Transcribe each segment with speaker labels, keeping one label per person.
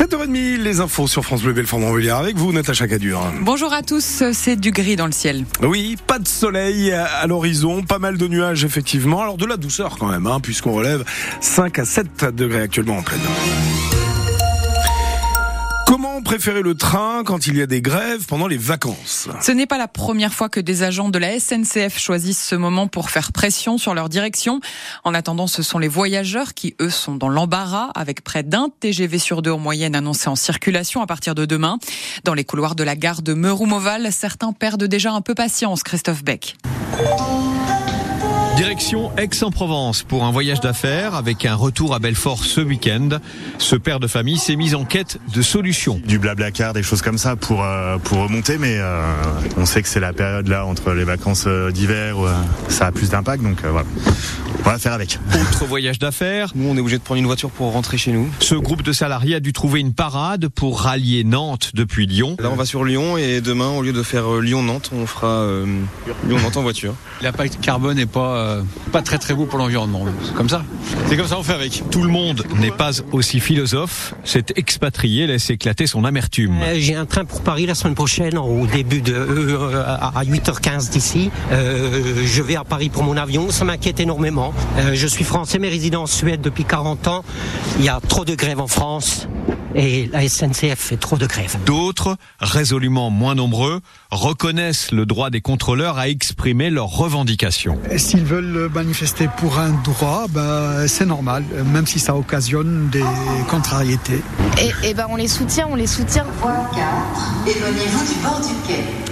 Speaker 1: 7h30, les infos sur France Bleu Belfort Montbéliard avec vous, Natacha Cadur.
Speaker 2: Bonjour à tous, c'est du gris dans le ciel.
Speaker 1: Oui, pas de soleil à l'horizon, pas mal de nuages effectivement, alors de la douceur quand même, hein, puisqu'on relève 5 à 7 degrés actuellement en pleine. Préférer le train quand il y a des grèves pendant les vacances
Speaker 2: Ce n'est pas la première fois que des agents de la SNCF choisissent ce moment pour faire pression sur leur direction. En attendant, ce sont les voyageurs qui, eux, sont dans l'embarras avec près d'un TGV sur deux en moyenne annoncé en circulation à partir de demain. Dans les couloirs de la gare de Meurou-Moval, certains perdent déjà un peu patience, Christophe Beck.
Speaker 3: Direction Aix-en-Provence pour un voyage d'affaires avec un retour à Belfort ce week-end. Ce père de famille s'est mis en quête de solutions.
Speaker 4: Du blabla car, des choses comme ça pour euh, pour remonter, mais euh, on sait que c'est la période là entre les vacances euh, d'hiver où ça a plus d'impact, donc voilà. On va faire avec.
Speaker 3: Autre voyage d'affaires.
Speaker 5: Nous, on est obligé de prendre une voiture pour rentrer chez nous.
Speaker 3: Ce groupe de salariés a dû trouver une parade pour rallier Nantes depuis Lyon.
Speaker 5: Là, on va sur Lyon et demain, au lieu de faire Lyon-Nantes, on fera Lyon-Nantes en voiture.
Speaker 6: L'impact carbone n'est pas euh, pas très très beau pour l'environnement. C'est comme ça. C'est comme ça on fait avec.
Speaker 3: Tout le monde n'est pas aussi philosophe. Cet expatrié laisse éclater son amertume.
Speaker 7: Euh, j'ai un train pour Paris la semaine prochaine au début de euh, à 8h15 d'ici. je vais à Paris pour mon avion. Ça m'inquiète énormément. je suis français mais résident en Suède depuis 40 ans. Il y a trop de grèves en France et la SNCF fait trop de grèves.
Speaker 3: D'autres, résolument moins nombreux, reconnaissent le droit des contrôleurs à exprimer leurs revendications.
Speaker 8: S'ils veulent manifester pour un droit, bah, c'est normal, même si ça occasionne des contrariétés.
Speaker 9: Et, et ben on les soutient, on les soutient. Voie 4, éloignez-vous
Speaker 2: du bord du quai.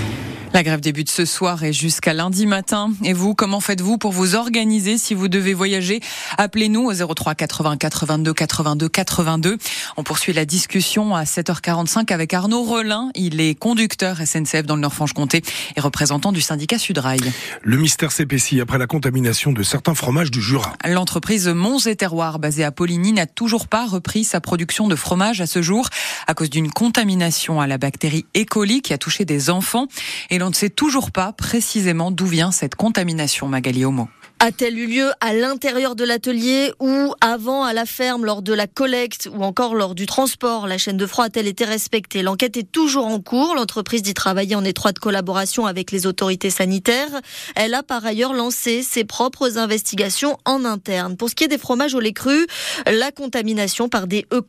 Speaker 2: La grève débute ce soir et jusqu'à lundi matin. Et vous, comment faites-vous pour vous organiser si vous devez voyager? Appelez-nous au 03 80 82 82 82. On poursuit la discussion à 7h45 avec Arnaud Relin. Il est conducteur SNCF dans le Nord-Franche-Comté et représentant du syndicat Sudrail.
Speaker 1: Le mystère s'épaissit après la contamination de certains fromages du Jura.
Speaker 2: L'entreprise Monts et Terroirs, basée à Poligny, n'a toujours pas repris sa production de fromage à ce jour à cause d'une contamination à la bactérie E. coli qui a touché des enfants. Et l'on ne sait toujours pas précisément d'où vient cette contamination, Magali Homo.
Speaker 9: A-t-elle eu lieu à l'intérieur de l'atelier ou avant à la ferme lors de la collecte ou encore lors du transport? La chaîne de froid a-t-elle été respectée? L'enquête est toujours en cours. L'entreprise dit travailler en étroite collaboration avec les autorités sanitaires. Elle a par ailleurs lancé ses propres investigations en interne. Pour ce qui est des fromages au lait cru, la contamination par des E.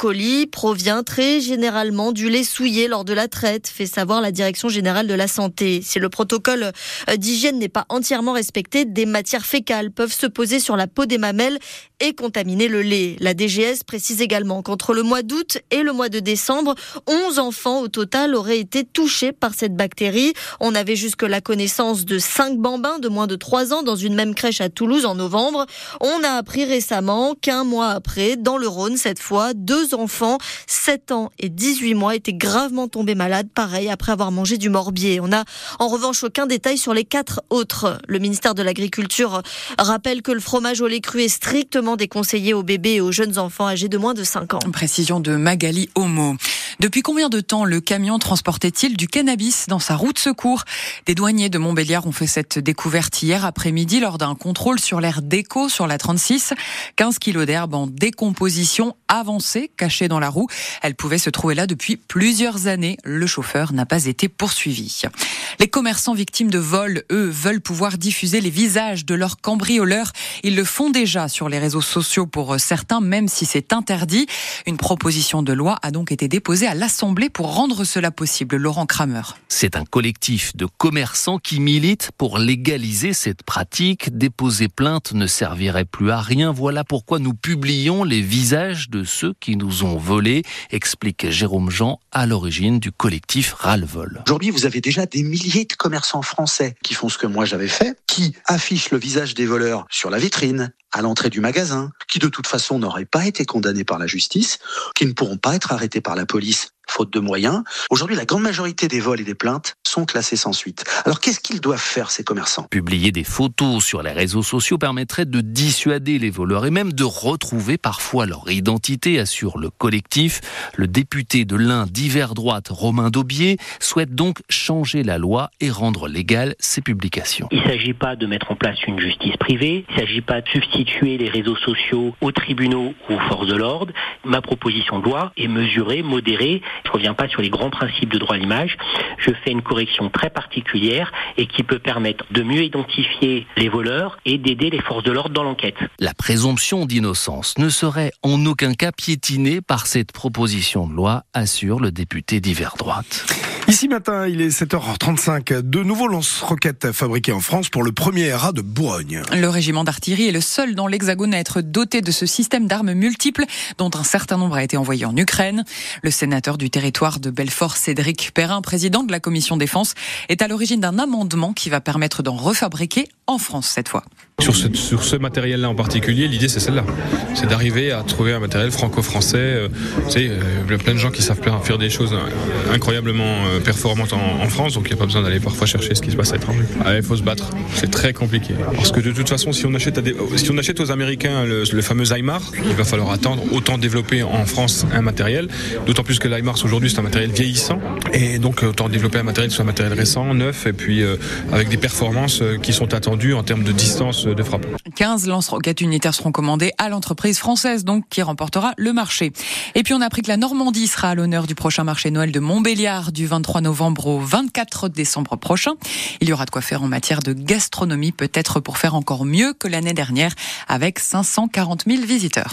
Speaker 9: provient très généralement du lait souillé lors de la traite, fait savoir la Direction générale de la santé. Si le protocole d'hygiène n'est pas entièrement respecté, des matières fécales peuvent se poser sur la peau des mamelles et contaminer le lait. La DGS précise également qu'entre le mois d'août et le mois de décembre, 11 enfants au total auraient été touchés par cette bactérie. On avait jusque la connaissance de 5 bambins de moins de 3 ans dans une même crèche à Toulouse en novembre. On a appris récemment qu'un mois après, dans le Rhône cette fois, deux enfants, 7 ans et 18 mois, étaient gravement tombés malades, pareil, après avoir mangé du morbier. On a en revanche aucun détail sur les quatre autres. Le ministère de l'Agriculture rappelle que le fromage au lait cru est strictement déconseillé aux bébés et aux jeunes enfants âgés de moins de 5 ans.
Speaker 2: Précision de Magali Homo. Depuis combien de temps le camion transportait-il du cannabis dans sa route secours? Des douaniers de Montbéliard ont fait cette découverte hier après-midi lors d'un contrôle sur l'air d'écho sur la 36. 15 kilos d'herbe en décomposition avancée cachée dans la roue. Elle pouvait se trouver là depuis plusieurs années. Le chauffeur n'a pas été poursuivi. Les commerçants victimes de vols, eux, veulent pouvoir diffuser les visages de leurs cambrioleurs. Ils le font déjà sur les réseaux sociaux pour certains, même si c'est interdit. Une proposition de loi a donc été déposée à l'Assemblée pour rendre cela possible. Laurent Kramer.
Speaker 10: C'est un collectif de commerçants qui milite pour légaliser cette pratique. Déposer plainte ne servirait plus à rien. Voilà pourquoi nous publions les visages de ceux qui nous ont volés, explique Jérôme Jean à l'origine du collectif Ralvol.
Speaker 11: Aujourd'hui, vous avez déjà des milliers de commerçants français qui font ce que moi j'avais fait, qui affichent le visage des voleurs sur la vitrine, à l'entrée du magasin, qui de toute façon n'auraient pas été condamnés par la justice, qui ne pourront pas être arrêtés par la police faute de moyens. Aujourd'hui, la grande majorité des vols et des plaintes sont classés sans suite. Alors qu'est-ce qu'ils doivent faire ces commerçants?
Speaker 10: Publier des photos sur les réseaux sociaux permettrait de dissuader les voleurs et même de retrouver parfois leur identité, assure le collectif. Le député de l'Ain d'hiver droite, Romain Daubier, souhaite donc changer la loi et rendre légales ces publications.
Speaker 12: Il ne s'agit pas de mettre en place une justice privée, il ne s'agit pas de substituer les réseaux sociaux aux tribunaux ou aux forces de l'ordre. Ma proposition de loi est mesurée, modérée. Je ne reviens pas sur les grands principes de droit à l'image. Je fais une correction très particulière et qui peut permettre de mieux identifier les voleurs et d'aider les forces de l'ordre dans l'enquête.
Speaker 10: La présomption d'innocence ne serait en aucun cas piétinée par cette proposition de loi, assure le député d'hiver droite.
Speaker 1: Ici matin, il est 7h35. De nouveaux lance-roquettes fabriqués en France pour le premier RA de Bourgogne.
Speaker 2: Le régiment d'artillerie est le seul dans l'Hexagone à être doté de ce système d'armes multiples, dont un certain nombre a été envoyé en Ukraine. Le sénateur du territoire de Belfort, Cédric Perrin, président de la commission défense, est à l'origine d'un amendement qui va permettre d'en refabriquer en France cette fois.
Speaker 13: Sur ce, sur ce matériel-là en particulier, l'idée c'est celle-là. C'est d'arriver à trouver un matériel franco-français. Euh, tu sais, euh, il y a plein de gens qui savent faire des choses incroyablement euh, performantes en, en France, donc il n'y a pas besoin d'aller parfois chercher ce qui se passe à l'étranger. Ah, il faut se battre. C'est très compliqué. Parce que de toute façon, si on achète, à des, si on achète aux Américains le, le fameux Aimar, il va falloir attendre autant développer en France un matériel. D'autant plus que l'Aimar aujourd'hui c'est un matériel vieillissant. Et donc autant développer un matériel soit un matériel récent, neuf, et puis euh, avec des performances qui sont attendues en termes de distance de frappe.
Speaker 2: 15 lance-roquettes unitaires seront commandées à l'entreprise française, donc qui remportera le marché. Et puis on a appris que la Normandie sera à l'honneur du prochain marché Noël de Montbéliard du 23 novembre au 24 décembre prochain. Il y aura de quoi faire en matière de gastronomie, peut-être pour faire encore mieux que l'année dernière, avec 540 000 visiteurs.